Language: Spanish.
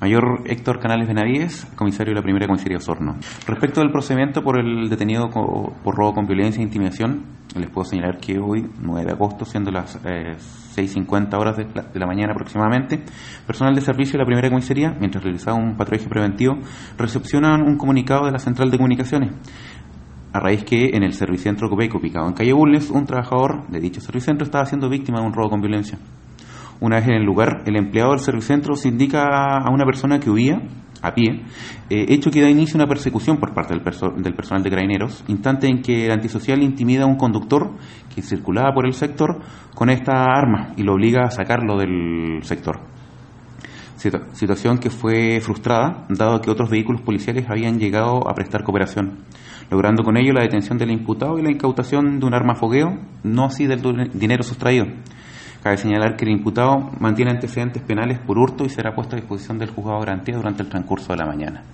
Mayor Héctor Canales Benavides, comisario de la primera comisaría Osorno. Respecto del procedimiento por el detenido por robo con violencia e intimidación, les puedo señalar que hoy, 9 de agosto, siendo las eh, 6.50 horas de la, mañana aproximadamente, personal de servicio de la primera comisaría, mientras realizaba un patrullaje preventivo, recepcionan un comunicado de la central de comunicaciones. A raíz que en el servicentro Copeco, ubicado en calle Bulnes, un trabajador de dicho servicentro estaba siendo víctima de un robo con violencia. Una vez en el lugar, el empleado del servicentro se indica a una persona que huía a pie, eh, hecho que da inicio a una persecución por parte del, perso del, personal de carabineros, instante en que el antisocial intimida a un conductor que circulaba por el sector con esta arma y lo obliga a sacarlo del sector. Situación que fue frustrada, dado que otros vehículos policiales habían llegado a prestar cooperación, logrando con ello la detención del imputado y la incautación de un arma fogueo, no así del dinero sustraído. Cabe señalar que el imputado mantiene antecedentes penales por hurto y será puesto a disposición del juzgado de garantía durante el transcurso de la mañana.